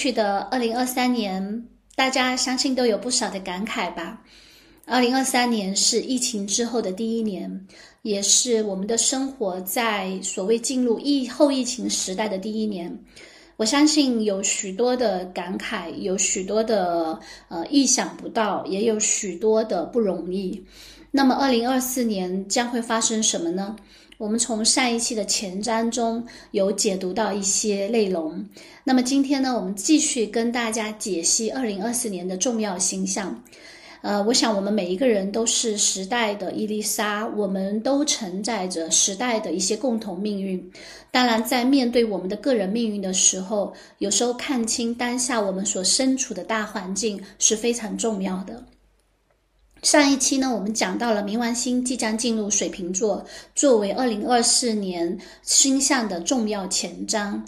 去的二零二三年，大家相信都有不少的感慨吧。二零二三年是疫情之后的第一年，也是我们的生活在所谓进入疫后疫情时代的第一年。我相信有许多的感慨，有许多的呃意想不到，也有许多的不容易。那么，二零二四年将会发生什么呢？我们从上一期的前瞻中有解读到一些内容。那么今天呢，我们继续跟大家解析二零二四年的重要星象。呃，我想我们每一个人都是时代的伊丽莎，我们都承载着时代的一些共同命运。当然，在面对我们的个人命运的时候，有时候看清当下我们所身处的大环境是非常重要的。上一期呢，我们讲到了冥王星即将进入水瓶座，作为二零二四年星象的重要前瞻。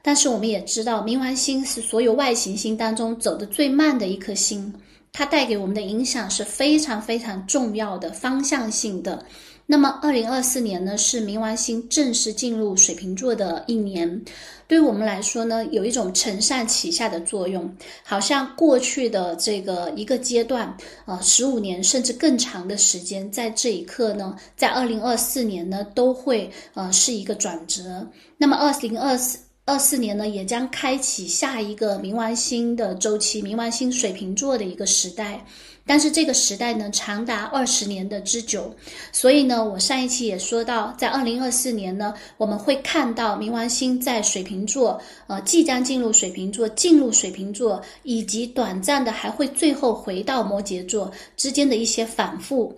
但是我们也知道，冥王星是所有外行星当中走得最慢的一颗星，它带给我们的影响是非常非常重要的方向性的。那么，二零二四年呢，是冥王星正式进入水瓶座的一年。对我们来说呢，有一种承上启下的作用，好像过去的这个一个阶段，呃，十五年甚至更长的时间，在这一刻呢，在二零二四年呢，都会呃是一个转折。那么，二零二四二四年呢，也将开启下一个冥王星的周期，冥王星水瓶座的一个时代。但是这个时代呢，长达二十年的之久，所以呢，我上一期也说到，在二零二四年呢，我们会看到冥王星在水瓶座，呃，即将进入水瓶座，进入水瓶座，以及短暂的还会最后回到摩羯座之间的一些反复。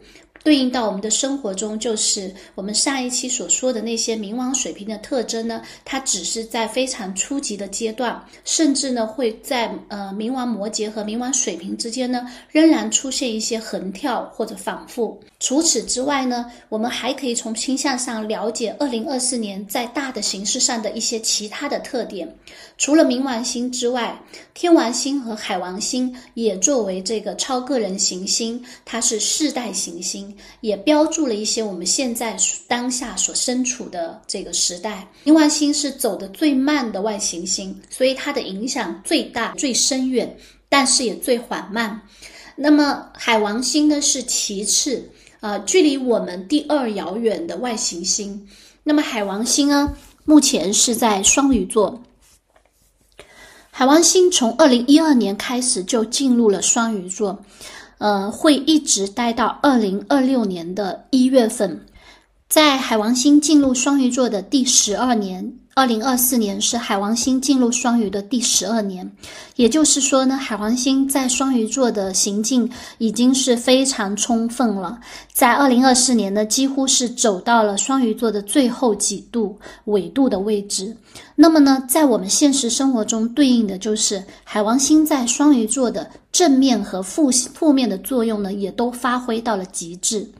对应到我们的生活中，就是我们上一期所说的那些冥王水平的特征呢，它只是在非常初级的阶段，甚至呢会在呃冥王摩羯和冥王水平之间呢，仍然出现一些横跳或者反复。除此之外呢，我们还可以从倾向上了解二零二四年在大的形式上的一些其他的特点。除了冥王星之外，天王星和海王星也作为这个超个人行星，它是世代行星。也标注了一些我们现在当下所身处的这个时代。冥王星是走的最慢的外行星，所以它的影响最大、最深远，但是也最缓慢。那么海王星呢是其次，呃，距离我们第二遥远的外行星。那么海王星呢，目前是在双鱼座。海王星从二零一二年开始就进入了双鱼座。呃，会一直待到二零二六年的一月份，在海王星进入双鱼座的第十二年。二零二四年是海王星进入双鱼的第十二年，也就是说呢，海王星在双鱼座的行进已经是非常充分了。在二零二四年呢，几乎是走到了双鱼座的最后几度纬度的位置。那么呢，在我们现实生活中，对应的就是海王星在双鱼座的正面和负负面的作用呢，也都发挥到了极致。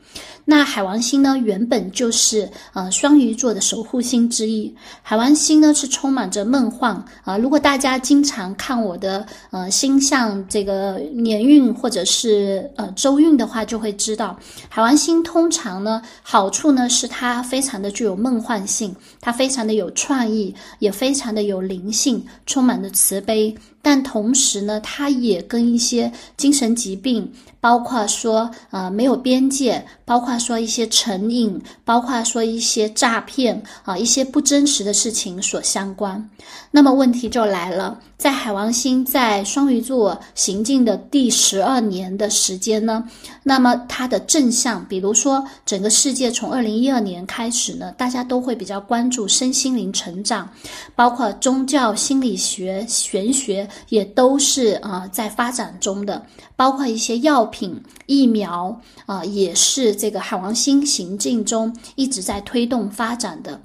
那海王星呢，原本就是呃双鱼座的守护星之一。海王星呢是充满着梦幻啊。如果大家经常看我的呃星象这个年运或者是呃周运的话，就会知道海王星通常呢好处呢是它非常的具有梦幻性，它非常的有创意，也非常的有灵性，充满着慈悲。但同时呢，它也跟一些精神疾病。包括说，呃，没有边界，包括说一些成瘾，包括说一些诈骗啊，一些不真实的事情所相关。那么问题就来了，在海王星在双鱼座行进的第十二年的时间呢，那么它的正向，比如说整个世界从二零一二年开始呢，大家都会比较关注身心灵成长，包括宗教、心理学、玄学也都是啊在发展中的。包括一些药品、疫苗啊，也是这个海王星行进中一直在推动发展的。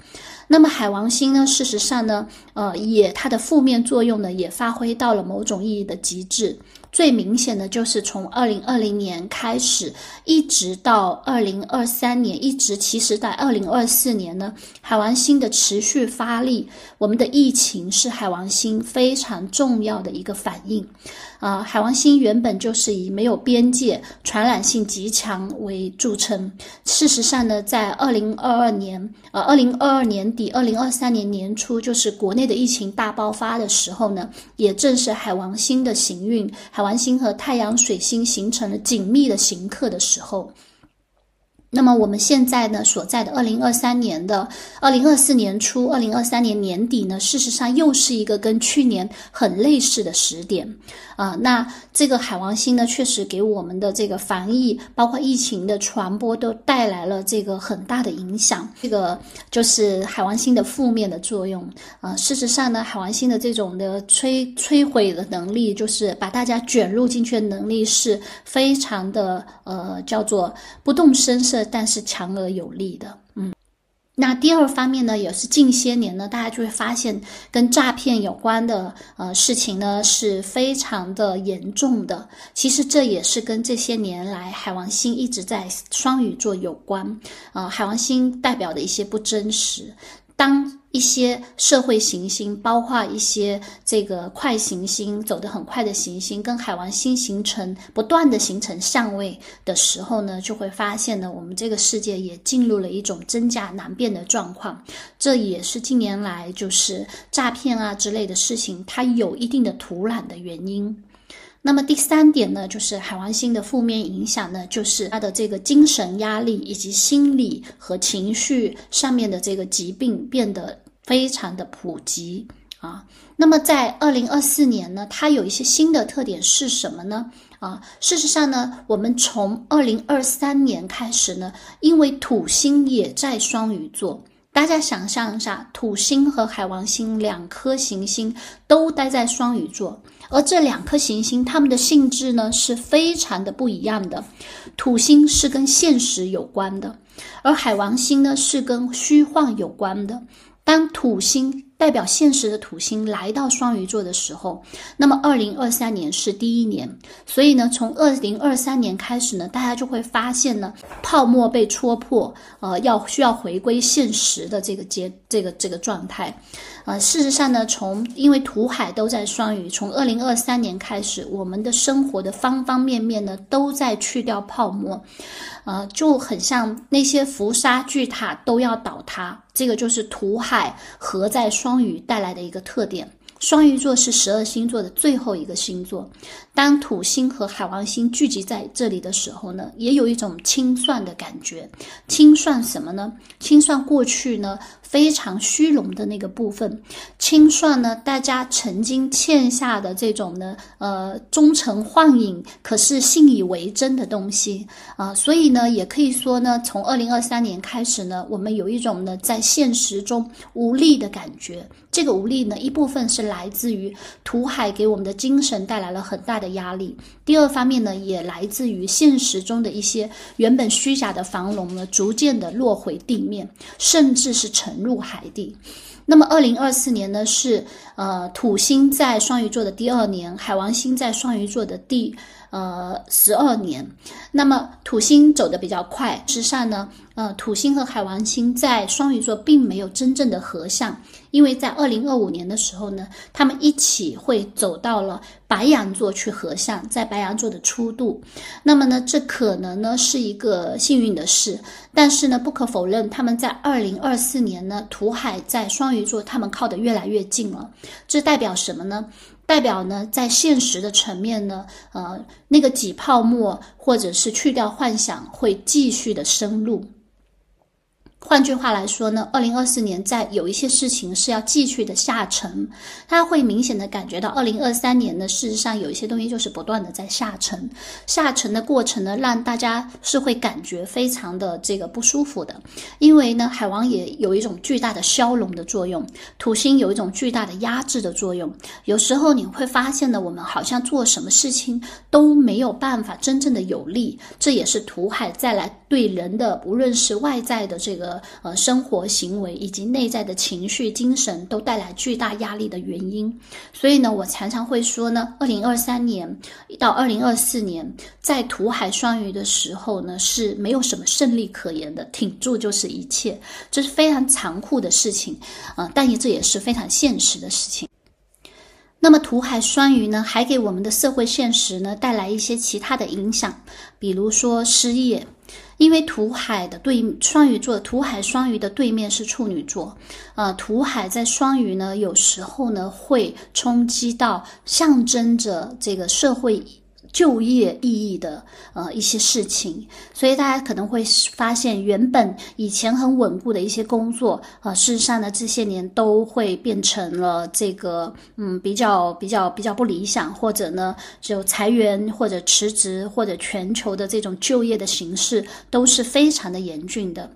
那么海王星呢，事实上呢，呃，也它的负面作用呢，也发挥到了某种意义的极致。最明显的就是从二零二零年开始，一直到二零二三年，一直其实在二零二四年呢，海王星的持续发力，我们的疫情是海王星非常重要的一个反应。啊，海王星原本就是以没有边界、传染性极强为著称。事实上呢，在二零二二年，呃，二零二二年底、二零二三年年初，就是国内的疫情大爆发的时候呢，也正是海王星的行运，海王星和太阳、水星形成了紧密的行克的时候。那么我们现在呢所在的二零二三年的二零二四年初，二零二三年年底呢，事实上又是一个跟去年很类似的时点啊。那这个海王星呢，确实给我们的这个防疫，包括疫情的传播，都带来了这个很大的影响。这个就是海王星的负面的作用啊。事实上呢，海王星的这种的摧摧毁的能力，就是把大家卷入进去的能力，是非常的呃，叫做不动声色。但是强而有力的，嗯，那第二方面呢，也是近些年呢，大家就会发现跟诈骗有关的呃事情呢是非常的严重的。其实这也是跟这些年来海王星一直在双鱼座有关，呃，海王星代表的一些不真实。当一些社会行星，包括一些这个快行星走得很快的行星，跟海王星形成不断的形成相位的时候呢，就会发现呢，我们这个世界也进入了一种真假难辨的状况。这也是近年来就是诈骗啊之类的事情，它有一定的土壤的原因。那么第三点呢，就是海王星的负面影响呢，就是它的这个精神压力以及心理和情绪上面的这个疾病变得非常的普及啊。那么在二零二四年呢，它有一些新的特点是什么呢？啊，事实上呢，我们从二零二三年开始呢，因为土星也在双鱼座。大家想象一下，土星和海王星两颗行星都待在双鱼座，而这两颗行星它们的性质呢是非常的不一样的。土星是跟现实有关的，而海王星呢是跟虚幻有关的。当土星代表现实的土星来到双鱼座的时候，那么二零二三年是第一年，所以呢，从二零二三年开始呢，大家就会发现呢，泡沫被戳破，呃，要需要回归现实的这个阶这个这个状态，呃，事实上呢，从因为土海都在双鱼，从二零二三年开始，我们的生活的方方面面呢，都在去掉泡沫。呃，就很像那些浮沙巨塔都要倒塌，这个就是土海合在双鱼带来的一个特点。双鱼座是十二星座的最后一个星座，当土星和海王星聚集在这里的时候呢，也有一种清算的感觉。清算什么呢？清算过去呢？非常虚荣的那个部分，清算呢，大家曾经欠下的这种呢，呃，忠诚幻影，可是信以为真的东西啊，所以呢，也可以说呢，从二零二三年开始呢，我们有一种呢，在现实中无力的感觉。这个无力呢，一部分是来自于土海给我们的精神带来了很大的压力，第二方面呢，也来自于现实中的一些原本虚假的繁荣呢，逐渐的落回地面，甚至是沉。入海底。那么，二零二四年呢是呃土星在双鱼座的第二年，海王星在双鱼座的第呃十二年。那么土星走的比较快，实上呢，呃土星和海王星在双鱼座并没有真正的合相，因为在二零二五年的时候呢，他们一起会走到了白羊座去合相，在白羊座的初度。那么呢，这可能呢是一个幸运的事，但是呢，不可否认，他们在二零二四年呢，土海在双鱼。座他们靠得越来越近了，这代表什么呢？代表呢，在现实的层面呢，呃，那个挤泡沫或者是去掉幻想会继续的深入。换句话来说呢，二零二四年在有一些事情是要继续的下沉，他会明显的感觉到二零二三年呢，事实上有一些东西就是不断的在下沉，下沉的过程呢，让大家是会感觉非常的这个不舒服的，因为呢，海王也有一种巨大的消融的作用，土星有一种巨大的压制的作用，有时候你会发现呢，我们好像做什么事情都没有办法真正的有力，这也是土海再来对人的无论是外在的这个。的呃生活行为以及内在的情绪、精神都带来巨大压力的原因。所以呢，我常常会说呢，二零二三年到二零二四年，在土海双鱼的时候呢，是没有什么胜利可言的，挺住就是一切，这是非常残酷的事情啊，但也这也是非常现实的事情。那么土海双鱼呢，还给我们的社会现实呢带来一些其他的影响，比如说失业，因为土海的对双鱼座，土海双鱼的对面是处女座，呃，土海在双鱼呢，有时候呢会冲击到象征着这个社会。就业意义的呃一些事情，所以大家可能会发现，原本以前很稳固的一些工作，呃，事实上呢，这些年都会变成了这个嗯比较比较比较不理想，或者呢就裁员或者辞职，或者全球的这种就业的形势都是非常的严峻的。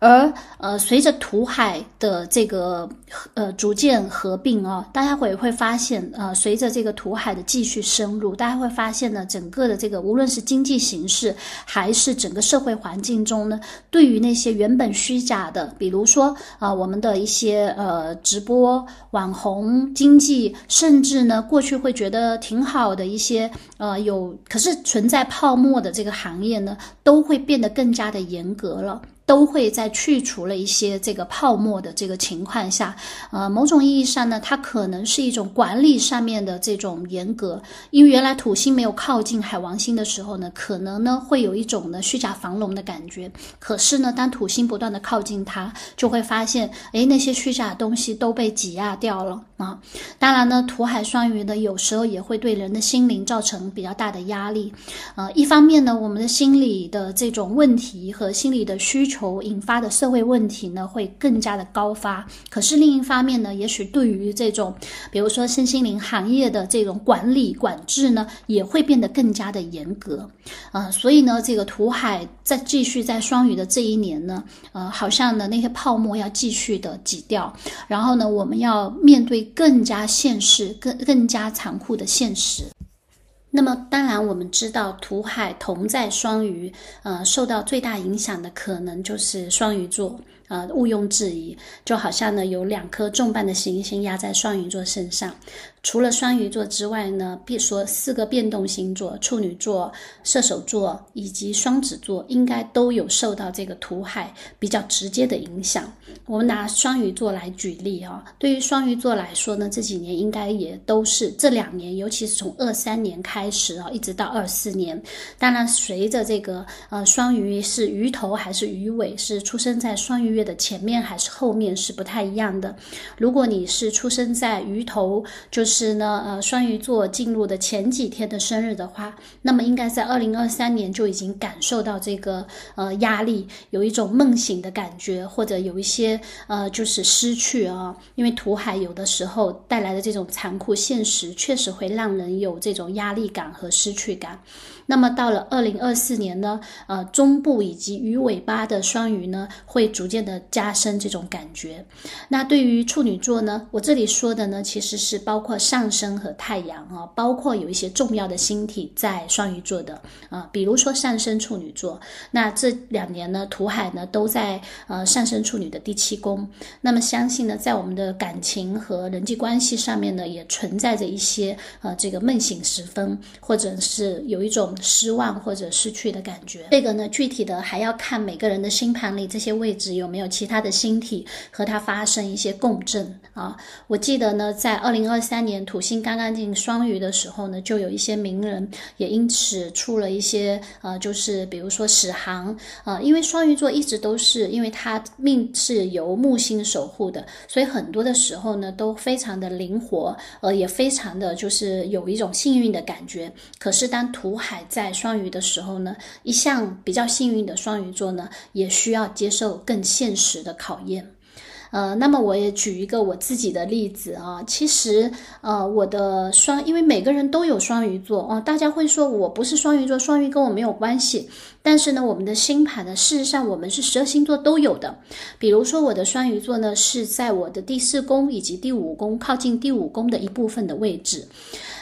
而呃，随着土海的这个呃逐渐合并啊，大家会会发现，呃，随着这个土海的继续深入，大家会发现呢，整个的这个无论是经济形势，还是整个社会环境中呢，对于那些原本虚假的，比如说啊，我们的一些呃直播网红经济，甚至呢过去会觉得挺好的一些呃有，可是存在泡沫的这个行业呢，都会变得更加的严格了。都会在去除了一些这个泡沫的这个情况下，呃，某种意义上呢，它可能是一种管理上面的这种严格。因为原来土星没有靠近海王星的时候呢，可能呢会有一种呢虚假防龙的感觉。可是呢，当土星不断的靠近它，就会发现，哎，那些虚假的东西都被挤压掉了啊。当然呢，土海双鱼呢，有时候也会对人的心灵造成比较大的压力。呃，一方面呢，我们的心理的这种问题和心理的需求。求引发的社会问题呢，会更加的高发。可是另一方面呢，也许对于这种，比如说身心灵行业的这种管理管制呢，也会变得更加的严格。呃，所以呢，这个土海在继续在双鱼的这一年呢，呃，好像呢那些泡沫要继续的挤掉，然后呢，我们要面对更加现实、更更加残酷的现实。那么，当然，我们知道土海同在双鱼，呃，受到最大影响的可能就是双鱼座。呃，毋庸置疑，就好像呢，有两颗重磅的行星压在双鱼座身上。除了双鱼座之外呢，别说四个变动星座，处女座、射手座以及双子座，应该都有受到这个土海比较直接的影响。我们拿双鱼座来举例啊，对于双鱼座来说呢，这几年应该也都是这两年，尤其是从二三年开始啊，一直到二四年。当然，随着这个呃，双鱼是鱼头还是鱼尾，是出生在双鱼月的前面还是后面是不太一样的。如果你是出生在鱼头，就。是呢，呃，双鱼座进入的前几天的生日的话，那么应该在二零二三年就已经感受到这个呃压力，有一种梦醒的感觉，或者有一些呃就是失去啊，因为土海有的时候带来的这种残酷现实，确实会让人有这种压力感和失去感。那么到了二零二四年呢，呃，中部以及鱼尾巴的双鱼呢，会逐渐的加深这种感觉。那对于处女座呢，我这里说的呢，其实是包括上升和太阳啊，包括有一些重要的星体在双鱼座的啊，比如说上升处女座。那这两年呢，土海呢都在呃上升处女的第七宫。那么相信呢，在我们的感情和人际关系上面呢，也存在着一些呃这个梦醒时分，或者是有一种。失望或者失去的感觉，这个呢，具体的还要看每个人的星盘里这些位置有没有其他的星体和它发生一些共振啊。我记得呢，在二零二三年土星刚刚进双鱼的时候呢，就有一些名人也因此出了一些呃，就是比如说史航啊，因为双鱼座一直都是因为它命是由木星守护的，所以很多的时候呢都非常的灵活，呃，也非常的就是有一种幸运的感觉。可是当土海在双鱼的时候呢，一向比较幸运的双鱼座呢，也需要接受更现实的考验。呃，那么我也举一个我自己的例子啊，其实呃，我的双，因为每个人都有双鱼座哦，大家会说我不是双鱼座，双鱼跟我没有关系。但是呢，我们的星盘呢，事实上我们是十二星座都有的。比如说我的双鱼座呢，是在我的第四宫以及第五宫靠近第五宫的一部分的位置。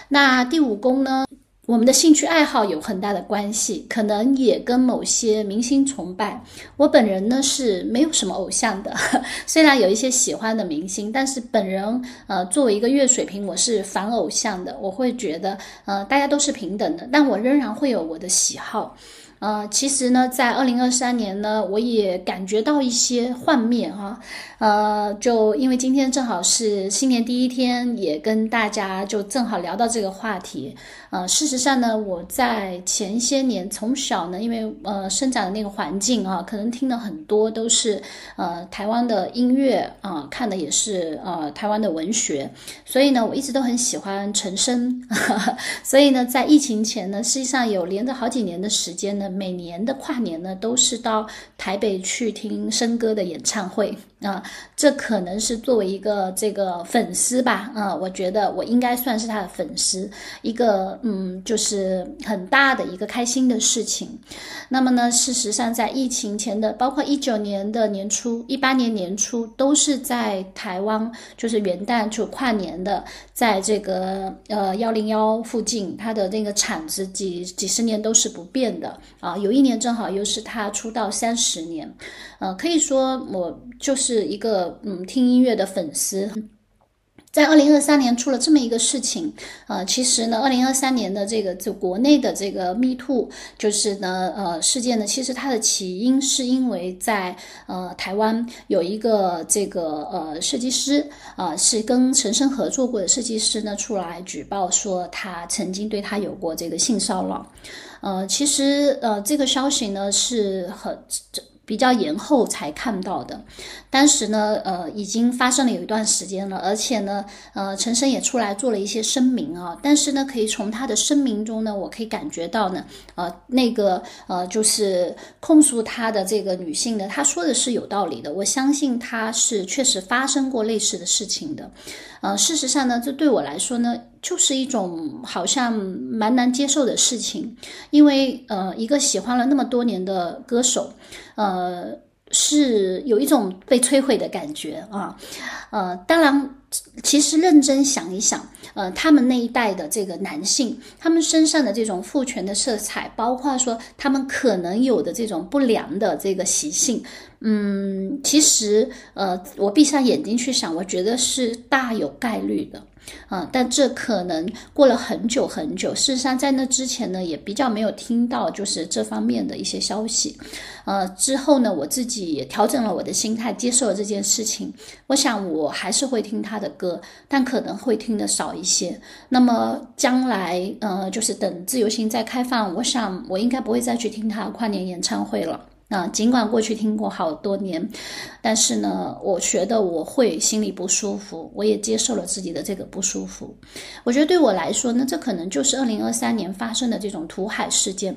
那第五宫呢？我们的兴趣爱好有很大的关系，可能也跟某些明星崇拜。我本人呢是没有什么偶像的，虽然有一些喜欢的明星，但是本人呃作为一个月水瓶，我是反偶像的。我会觉得呃大家都是平等的，但我仍然会有我的喜好。呃，其实呢，在二零二三年呢，我也感觉到一些幻灭哈。呃，就因为今天正好是新年第一天，也跟大家就正好聊到这个话题。呃，事实上呢，我在前些年从小呢，因为呃生长的那个环境啊，可能听的很多都是呃台湾的音乐啊，看的也是呃台湾的文学，所以呢，我一直都很喜欢陈升。所以呢，在疫情前呢，实际上有连着好几年的时间呢，每年的跨年呢，都是到台北去听升哥的演唱会。啊，这可能是作为一个这个粉丝吧，啊，我觉得我应该算是他的粉丝，一个嗯，就是很大的一个开心的事情。那么呢，事实上在疫情前的，包括一九年的年初、一八年年初，都是在台湾，就是元旦就跨年的，在这个呃幺零幺附近，他的那个产值几几十年都是不变的啊。有一年正好又是他出道三十年，呃，可以说我就是。一个嗯听音乐的粉丝，在二零二三年出了这么一个事情，呃，其实呢，二零二三年的这个就国内的这个 Me Too，就是呢，呃，事件呢，其实它的起因是因为在呃台湾有一个这个呃设计师啊，是跟陈升合作过的设计师呢，出来举报说他曾经对他有过这个性骚扰，呃，其实呃这个消息呢是很这。比较延后才看到的，当时呢，呃，已经发生了有一段时间了，而且呢，呃，陈升也出来做了一些声明啊，但是呢，可以从他的声明中呢，我可以感觉到呢，呃，那个呃，就是控诉他的这个女性呢，她说的是有道理的，我相信她是确实发生过类似的事情的。呃，事实上呢，这对我来说呢，就是一种好像蛮难接受的事情，因为呃，一个喜欢了那么多年的歌手，呃，是有一种被摧毁的感觉啊，呃，当然。其实认真想一想，呃，他们那一代的这个男性，他们身上的这种父权的色彩，包括说他们可能有的这种不良的这个习性，嗯，其实，呃，我闭上眼睛去想，我觉得是大有概率的。啊，但这可能过了很久很久。事实上，在那之前呢，也比较没有听到就是这方面的一些消息。呃，之后呢，我自己也调整了我的心态，接受了这件事情。我想，我还是会听他的歌，但可能会听的少一些。那么将来，呃，就是等自由行再开放，我想我应该不会再去听他跨年演唱会了。啊，尽管过去听过好多年，但是呢，我觉得我会心里不舒服，我也接受了自己的这个不舒服。我觉得对我来说呢，这可能就是二零二三年发生的这种土海事件。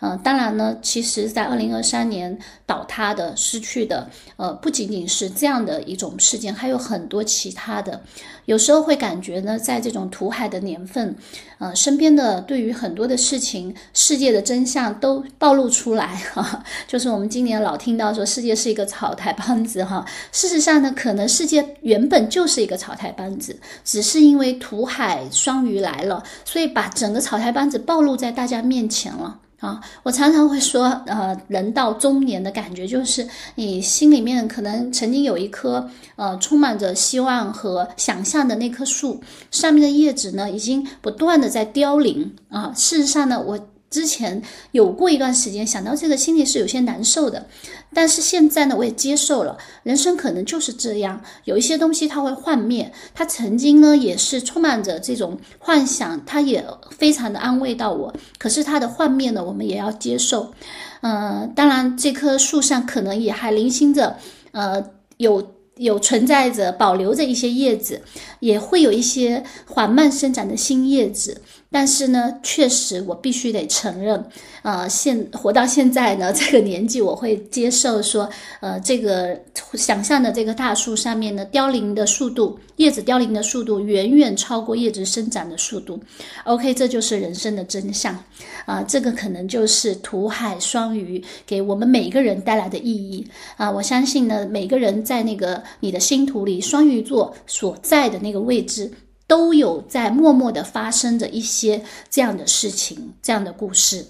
嗯，当然呢，其实，在二零二三年倒塌的、失去的，呃，不仅仅是这样的一种事件，还有很多其他的。有时候会感觉呢，在这种土海的年份，呃，身边的对于很多的事情、世界的真相都暴露出来 哈。啊，就是我们今年老听到说世界是一个草台班子哈，事实上呢，可能世界原本就是一个草台班子，只是因为土海双鱼来了，所以把整个草台班子暴露在大家面前了。啊，我常常会说，呃，人到中年的感觉就是，你心里面可能曾经有一棵，呃，充满着希望和想象的那棵树，上面的叶子呢，已经不断的在凋零。啊，事实上呢，我。之前有过一段时间，想到这个心里是有些难受的，但是现在呢，我也接受了，人生可能就是这样，有一些东西它会幻灭，它曾经呢也是充满着这种幻想，它也非常的安慰到我，可是它的幻灭呢，我们也要接受，呃，当然这棵树上可能也还零星着，呃，有有存在着保留着一些叶子，也会有一些缓慢生长的新叶子。但是呢，确实我必须得承认，呃，现活到现在呢，这个年纪我会接受说，呃，这个想象的这个大树上面呢，凋零的速度，叶子凋零的速度远远超过叶子生长的速度。OK，这就是人生的真相，啊，这个可能就是土海双鱼给我们每一个人带来的意义啊。我相信呢，每个人在那个你的星图里，双鱼座所在的那个位置。都有在默默的发生着一些这样的事情，这样的故事。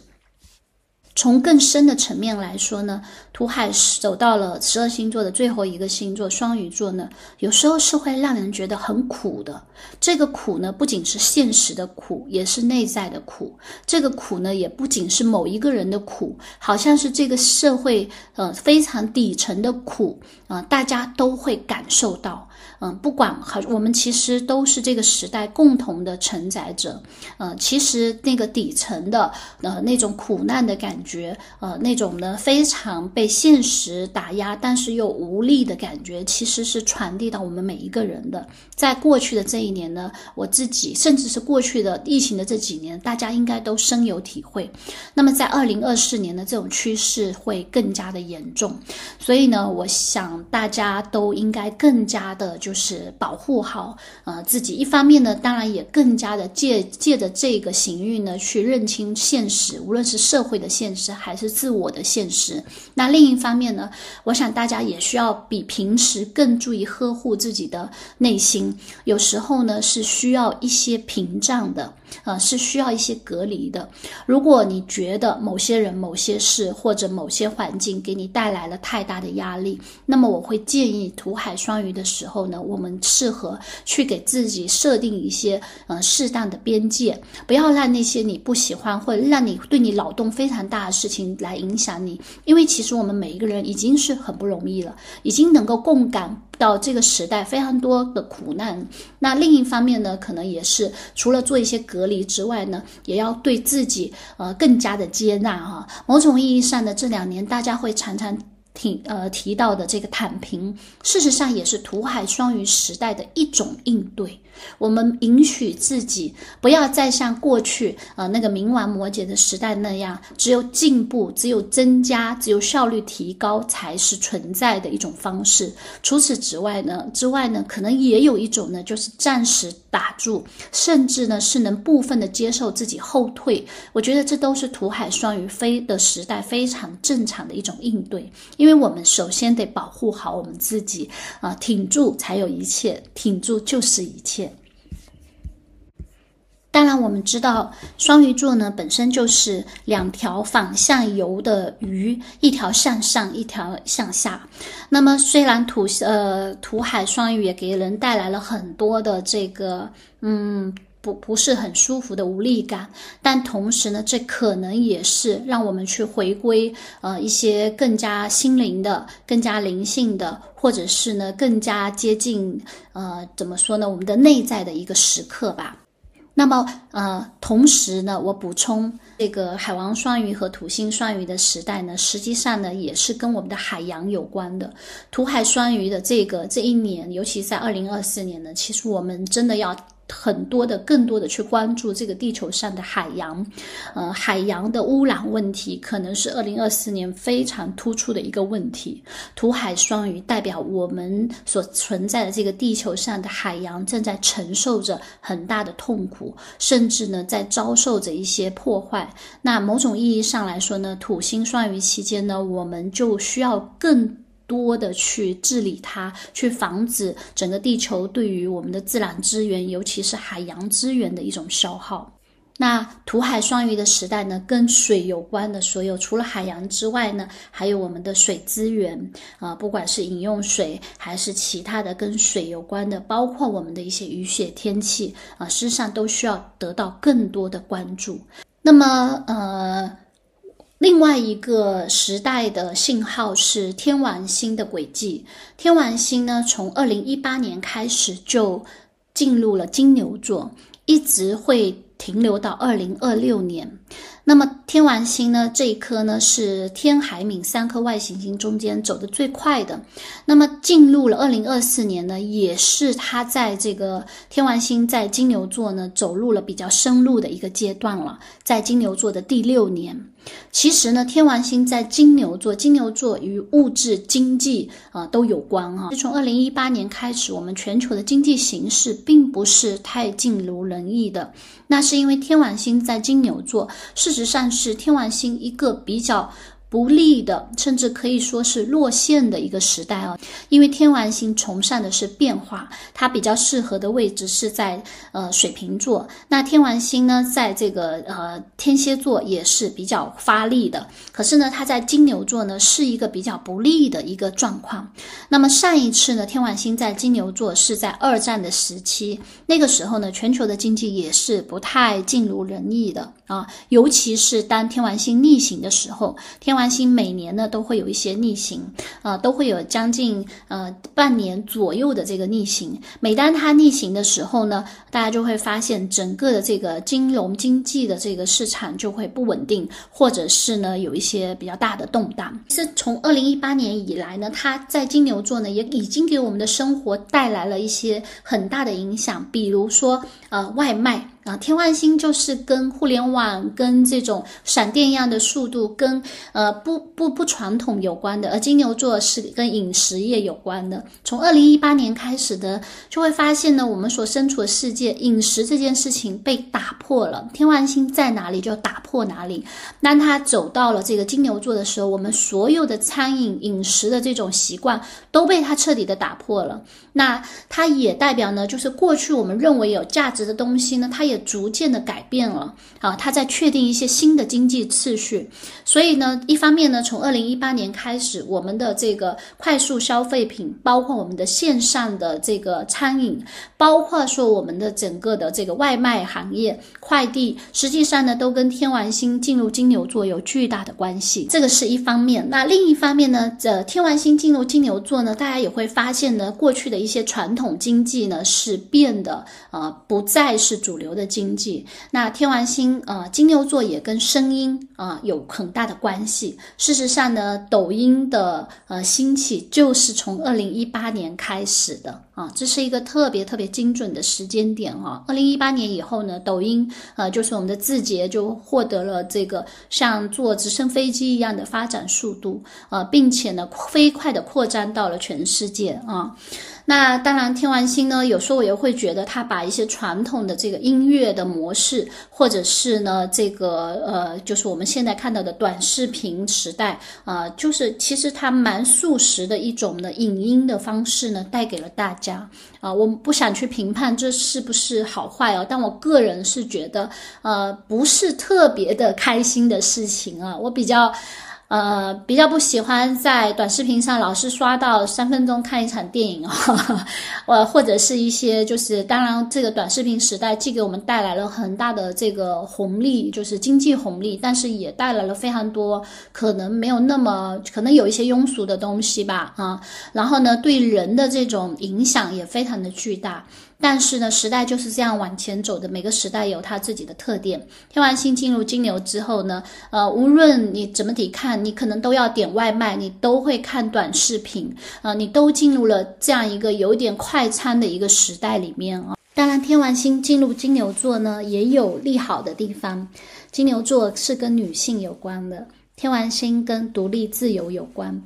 从更深的层面来说呢，土海走到了十二星座的最后一个星座双鱼座呢，有时候是会让人觉得很苦的。这个苦呢，不仅是现实的苦，也是内在的苦。这个苦呢，也不仅是某一个人的苦，好像是这个社会呃非常底层的苦啊，大家都会感受到。嗯，不管好，我们其实都是这个时代共同的承载者。呃，其实那个底层的呃那种苦难的感觉，呃，那种呢非常被现实打压，但是又无力的感觉，其实是传递到我们每一个人的。在过去的这一年呢，我自己甚至是过去的疫情的这几年，大家应该都深有体会。那么在二零二四年的这种趋势会更加的严重，所以呢，我想大家都应该更加的。就是保护好呃自己，一方面呢，当然也更加的借借着这个行运呢，去认清现实，无论是社会的现实还是自我的现实。那另一方面呢，我想大家也需要比平时更注意呵护自己的内心，有时候呢是需要一些屏障的。呃，是需要一些隔离的。如果你觉得某些人、某些事或者某些环境给你带来了太大的压力，那么我会建议土海双鱼的时候呢，我们适合去给自己设定一些呃适当的边界，不要让那些你不喜欢或者让你对你脑洞非常大的事情来影响你。因为其实我们每一个人已经是很不容易了，已经能够共感。到这个时代非常多的苦难，那另一方面呢，可能也是除了做一些隔离之外呢，也要对自己呃更加的接纳哈。某种意义上的这两年，大家会常常提呃提到的这个躺平，事实上也是土海双鱼时代的一种应对。我们允许自己不要再像过去呃那个冥王摩羯的时代那样，只有进步，只有增加，只有效率提高才是存在的一种方式。除此之外呢，之外呢，可能也有一种呢，就是暂时打住，甚至呢是能部分的接受自己后退。我觉得这都是土海双鱼飞的时代非常正常的一种应对，因为我们首先得保护好我们自己啊，挺住才有一切，挺住就是一切。当然，我们知道双鱼座呢本身就是两条反向游的鱼，一条向上，一条向下。那么，虽然土呃土海双鱼也给人带来了很多的这个嗯不不是很舒服的无力感，但同时呢，这可能也是让我们去回归呃一些更加心灵的、更加灵性的，或者是呢更加接近呃怎么说呢我们的内在的一个时刻吧。那么，呃，同时呢，我补充，这个海王双鱼和土星双鱼的时代呢，实际上呢，也是跟我们的海洋有关的。土海双鱼的这个这一年，尤其在二零二四年呢，其实我们真的要。很多的、更多的去关注这个地球上的海洋，呃，海洋的污染问题可能是二零二四年非常突出的一个问题。土海双鱼代表我们所存在的这个地球上的海洋正在承受着很大的痛苦，甚至呢在遭受着一些破坏。那某种意义上来说呢，土星双鱼期间呢，我们就需要更。多的去治理它，去防止整个地球对于我们的自然资源，尤其是海洋资源的一种消耗。那土海双鱼的时代呢，跟水有关的所有，除了海洋之外呢，还有我们的水资源啊，不管是饮用水还是其他的跟水有关的，包括我们的一些雨雪天气啊，事实上都需要得到更多的关注。那么，呃。另外一个时代的信号是天王星的轨迹。天王星呢，从二零一八年开始就进入了金牛座，一直会停留到二零二六年。那么天王星呢，这一颗呢是天海冥三颗外行星中间走得最快的。那么进入了二零二四年呢，也是它在这个天王星在金牛座呢走入了比较深入的一个阶段了，在金牛座的第六年。其实呢，天王星在金牛座，金牛座与物质经济啊都有关啊。从二零一八年开始，我们全球的经济形势并不是太尽如人意的。那是因为天王星在金牛座，事实上是天王星一个比较不利的，甚至可以说是落线的一个时代啊。因为天王星崇尚的是变化，它比较适合的位置是在呃水瓶座。那天王星呢，在这个呃天蝎座也是比较发力的。可是呢，它在金牛座呢是一个比较不利的一个状况。那么上一次呢，天王星在金牛座是在二战的时期，那个时候呢，全球的经济也是不太尽如人意的啊，尤其是当天王星逆行的时候，天。天王星每年呢都会有一些逆行，呃，都会有将近呃半年左右的这个逆行。每当它逆行的时候呢，大家就会发现整个的这个金融经济的这个市场就会不稳定，或者是呢有一些比较大的动荡。是从二零一八年以来呢，它在金牛座呢也已经给我们的生活带来了一些很大的影响，比如说呃外卖。啊，天王星就是跟互联网、跟这种闪电一样的速度，跟呃不不不传统有关的。而金牛座是跟饮食业有关的。从二零一八年开始的，就会发现呢，我们所身处的世界，饮食这件事情被打破了。天王星在哪里就打破哪里。当他走到了这个金牛座的时候，我们所有的餐饮饮食的这种习惯都被他彻底的打破了。那它也代表呢，就是过去我们认为有价值的东西呢，它也。逐渐的改变了啊，他在确定一些新的经济次序，所以呢，一方面呢，从二零一八年开始，我们的这个快速消费品，包括我们的线上的这个餐饮，包括说我们的整个的这个外卖行业、快递，实际上呢，都跟天王星进入金牛座有巨大的关系。这个是一方面。那另一方面呢，这天王星进入金牛座呢，大家也会发现呢，过去的一些传统经济呢是变得呃不再是主流的。经济，那天王星呃金牛座也跟声音啊有很大的关系。事实上呢，抖音的呃兴起就是从二零一八年开始的啊，这是一个特别特别精准的时间点哈。二零一八年以后呢，抖音呃就是我们的字节就获得了这个像坐直升飞机一样的发展速度呃，并且呢飞快的扩张到了全世界啊。那当然，天王星呢，有时候我也会觉得它把一些传统的这个音乐的模式，或者是呢这个呃，就是我们现在看到的短视频时代啊，就是其实它蛮速食的一种的影音的方式呢，带给了大家啊。我不想去评判这是不是好坏哦，但我个人是觉得呃，不是特别的开心的事情啊，我比较。呃，比较不喜欢在短视频上老是刷到三分钟看一场电影啊，呃，或者是一些就是，当然这个短视频时代既给我们带来了很大的这个红利，就是经济红利，但是也带来了非常多可能没有那么可能有一些庸俗的东西吧啊，然后呢，对人的这种影响也非常的巨大。但是呢，时代就是这样往前走的。每个时代有它自己的特点。天王星进入金牛之后呢，呃，无论你怎么抵抗，你可能都要点外卖，你都会看短视频，呃，你都进入了这样一个有点快餐的一个时代里面啊。当然，天王星进入金牛座呢，也有利好的地方。金牛座是跟女性有关的，天王星跟独立自由有关。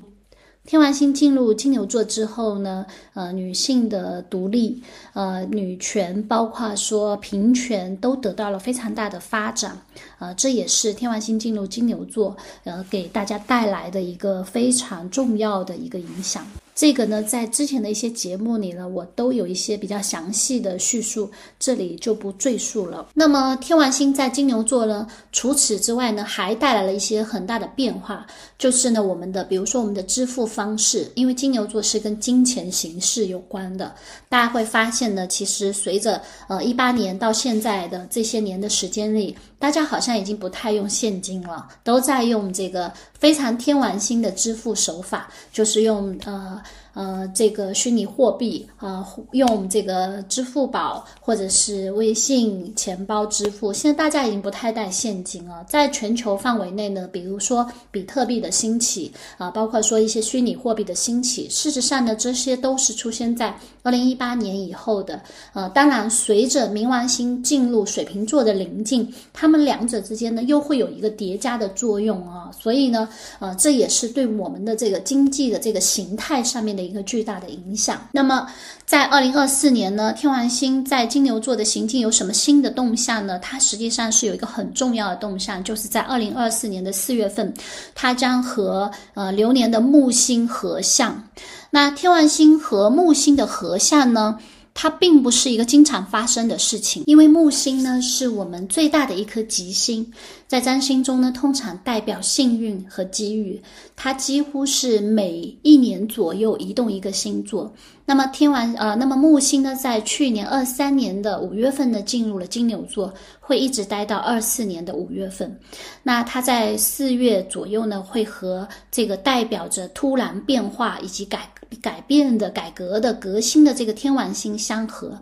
天王星进入金牛座之后呢，呃，女性的独立，呃，女权，包括说平权，都得到了非常大的发展，呃，这也是天王星进入金牛座，呃，给大家带来的一个非常重要的一个影响。这个呢，在之前的一些节目里呢，我都有一些比较详细的叙述，这里就不赘述了。那么天王星在金牛座呢，除此之外呢，还带来了一些很大的变化，就是呢，我们的比如说我们的支付方式，因为金牛座是跟金钱形式有关的，大家会发现呢，其实随着呃一八年到现在的这些年的时间里。大家好像已经不太用现金了，都在用这个非常天王星的支付手法，就是用呃。呃，这个虚拟货币啊，用这个支付宝或者是微信钱包支付，现在大家已经不太带现金了。在全球范围内呢，比如说比特币的兴起啊，包括说一些虚拟货币的兴起，事实上呢，这些都是出现在二零一八年以后的。呃，当然，随着冥王星进入水瓶座的临近，他们两者之间呢，又会有一个叠加的作用啊。所以呢，呃，这也是对我们的这个经济的这个形态上面的。一个巨大的影响。那么，在二零二四年呢，天王星在金牛座的行进有什么新的动向呢？它实际上是有一个很重要的动向，就是在二零二四年的四月份，它将和呃流年的木星合相。那天王星和木星的合相呢？它并不是一个经常发生的事情，因为木星呢是我们最大的一颗吉星，在占星中呢通常代表幸运和机遇，它几乎是每一年左右移动一个星座。那么天王呃，那么木星呢在去年二三年的五月份呢进入了金牛座，会一直待到二四年的五月份。那它在四月左右呢会和这个代表着突然变化以及改。改变的、改革的、革新的这个天王星相合，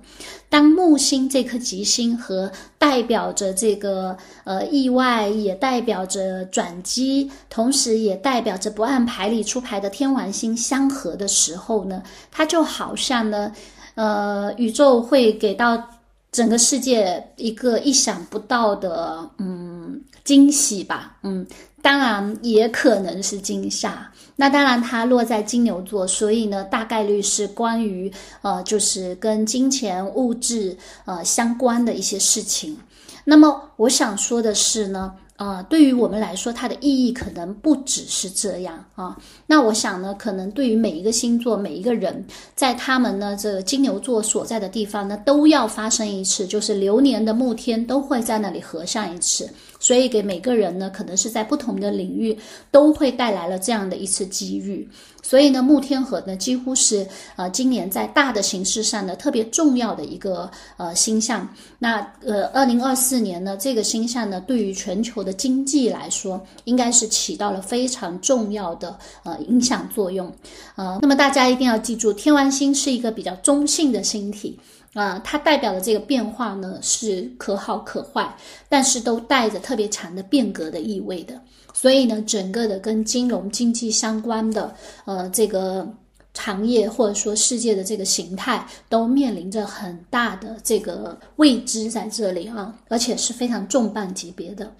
当木星这颗吉星和代表着这个呃意外，也代表着转机，同时也代表着不按牌理出牌的天王星相合的时候呢，它就好像呢，呃，宇宙会给到整个世界一个意想不到的嗯惊喜吧，嗯。当然也可能是惊吓，那当然它落在金牛座，所以呢，大概率是关于呃，就是跟金钱、物质呃相关的一些事情。那么我想说的是呢。啊，对于我们来说，它的意义可能不只是这样啊。那我想呢，可能对于每一个星座、每一个人，在他们呢这个金牛座所在的地方呢，都要发生一次，就是流年的木天都会在那里合上一次。所以给每个人呢，可能是在不同的领域都会带来了这样的一次机遇。所以呢，木天河呢，几乎是呃今年在大的形势上呢特别重要的一个呃星象。那呃，二零二四年呢，这个星象呢，对于全球的经济来说，应该是起到了非常重要的呃影响作用。呃，那么大家一定要记住，天王星是一个比较中性的星体啊，它代表的这个变化呢是可好可坏，但是都带着特别强的变革的意味的。所以呢，整个的跟金融经济相关的，呃，这个行业或者说世界的这个形态，都面临着很大的这个未知在这里啊，而且是非常重磅级别的。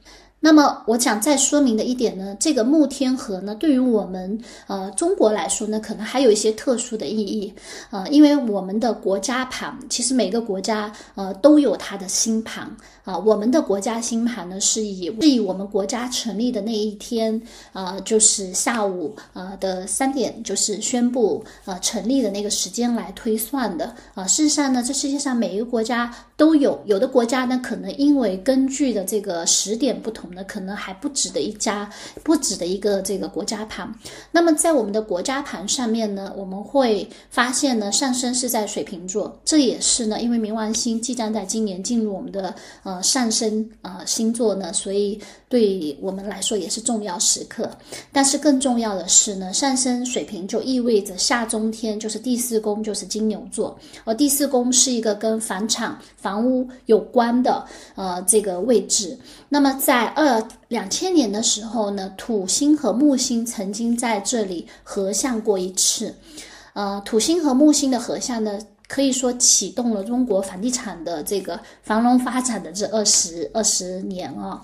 那么，我想再说明的一点呢，这个木天河呢，对于我们呃中国来说呢，可能还有一些特殊的意义，呃，因为我们的国家盘，其实每个国家呃都有它的星盘啊，我们的国家星盘呢是以是以我们国家成立的那一天啊，就是下午呃的三点，就是宣布呃成立的那个时间来推算的啊。事实上呢，这世界上每一个国家都有，有的国家呢可能因为根据的这个时点不同。那可能还不止的一家，不止的一个这个国家盘。那么在我们的国家盘上面呢，我们会发现呢，上升是在水瓶座，这也是呢，因为冥王星即将在今年进入我们的呃上升呃星座呢，所以对我们来说也是重要时刻。但是更重要的是呢，上升水瓶就意味着下中天就是第四宫就是金牛座，而第四宫是一个跟房产、房屋有关的呃这个位置。那么在二两千年的时候呢，土星和木星曾经在这里合相过一次，呃，土星和木星的合相呢，可以说启动了中国房地产的这个繁荣发展的这二十二十年啊。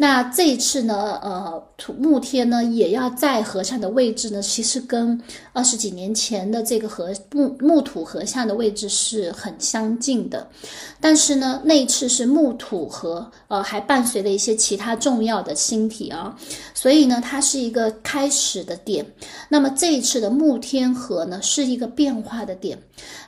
那这一次呢，呃，土木天呢也要在合相的位置呢，其实跟二十几年前的这个合木木土合相的位置是很相近的，但是呢，那一次是木土合，呃，还伴随了一些其他重要的星体啊，所以呢，它是一个开始的点。那么这一次的木天合呢，是一个变化的点，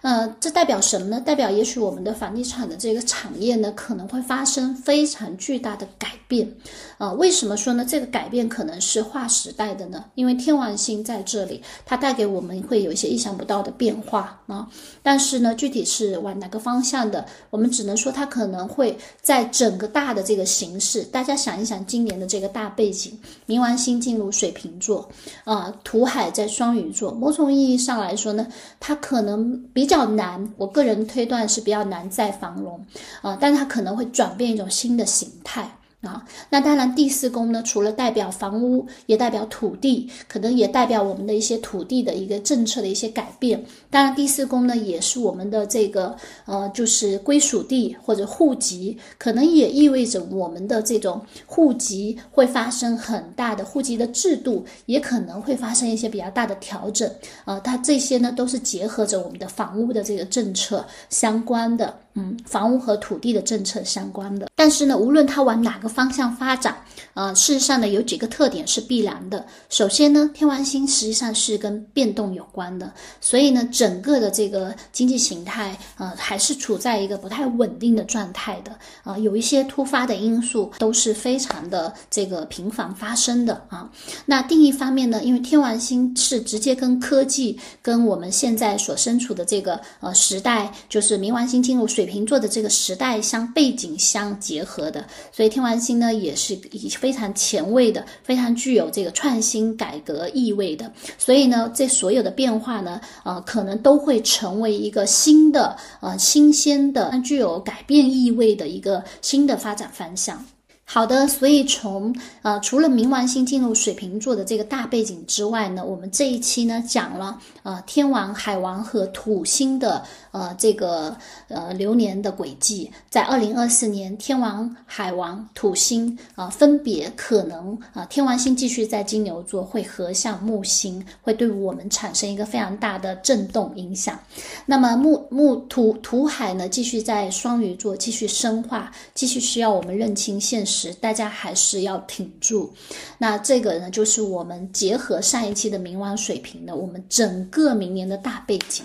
呃，这代表什么呢？代表也许我们的房地产的这个产业呢，可能会发生非常巨大的改变。呃，为什么说呢？这个改变可能是划时代的呢？因为天王星在这里，它带给我们会有一些意想不到的变化啊。但是呢，具体是往哪个方向的，我们只能说它可能会在整个大的这个形势。大家想一想，今年的这个大背景，冥王星进入水瓶座，啊，土海在双鱼座，某种意义上来说呢，它可能比较难。我个人推断是比较难再繁荣啊，但它可能会转变一种新的形态。啊，那当然，第四宫呢，除了代表房屋，也代表土地，可能也代表我们的一些土地的一个政策的一些改变。当然，第四宫呢，也是我们的这个呃，就是归属地或者户籍，可能也意味着我们的这种户籍会发生很大的户籍的制度，也可能会发生一些比较大的调整。呃，它这些呢，都是结合着我们的房屋的这个政策相关的。嗯，房屋和土地的政策相关的，但是呢，无论它往哪个方向发展，呃，事实上呢，有几个特点是必然的。首先呢，天王星实际上是跟变动有关的，所以呢，整个的这个经济形态，呃，还是处在一个不太稳定的状态的。啊，有一些突发的因素都是非常的这个频繁发生的啊。那另一方面呢，因为天王星是直接跟科技、跟我们现在所身处的这个呃时代，就是冥王星进入水。水瓶座的这个时代相背景相结合的，所以天王星呢也是以非常前卫的，非常具有这个创新改革意味的。所以呢，这所有的变化呢，呃，可能都会成为一个新的、呃，新鲜的、具有改变意味的一个新的发展方向。好的，所以从呃除了冥王星进入水瓶座的这个大背景之外呢，我们这一期呢讲了呃天王、海王和土星的呃这个呃流年的轨迹，在二零二四年，天王、海王、土星啊分别可能啊天王星继续在金牛座会合向木星，会对我们产生一个非常大的震动影响。那么木木土土海呢继续在双鱼座继续深化，继续需要我们认清现实。大家还是要挺住。那这个呢，就是我们结合上一期的冥王水平的，我们整个明年的大背景。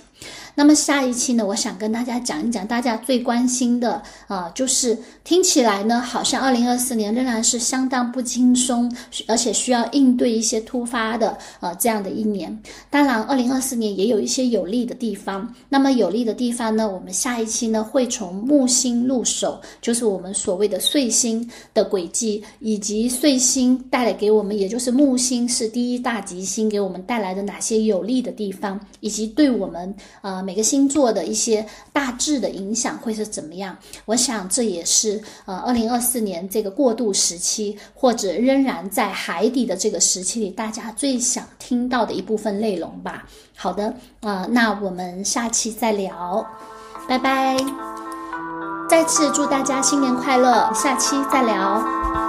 那么下一期呢，我想跟大家讲一讲大家最关心的啊，就是听起来呢，好像二零二四年仍然是相当不轻松，而且需要应对一些突发的呃这样的一年。当然，二零二四年也有一些有利的地方。那么有利的地方呢，我们下一期呢会从木星入手，就是我们所谓的岁星的轨迹，以及岁星带来给我们，也就是木星是第一大吉星，给我们带来的哪些有利的地方，以及对我们啊。每个星座的一些大致的影响会是怎么样？我想这也是呃，二零二四年这个过渡时期，或者仍然在海底的这个时期里，大家最想听到的一部分内容吧。好的，呃，那我们下期再聊，拜拜。再次祝大家新年快乐，下期再聊。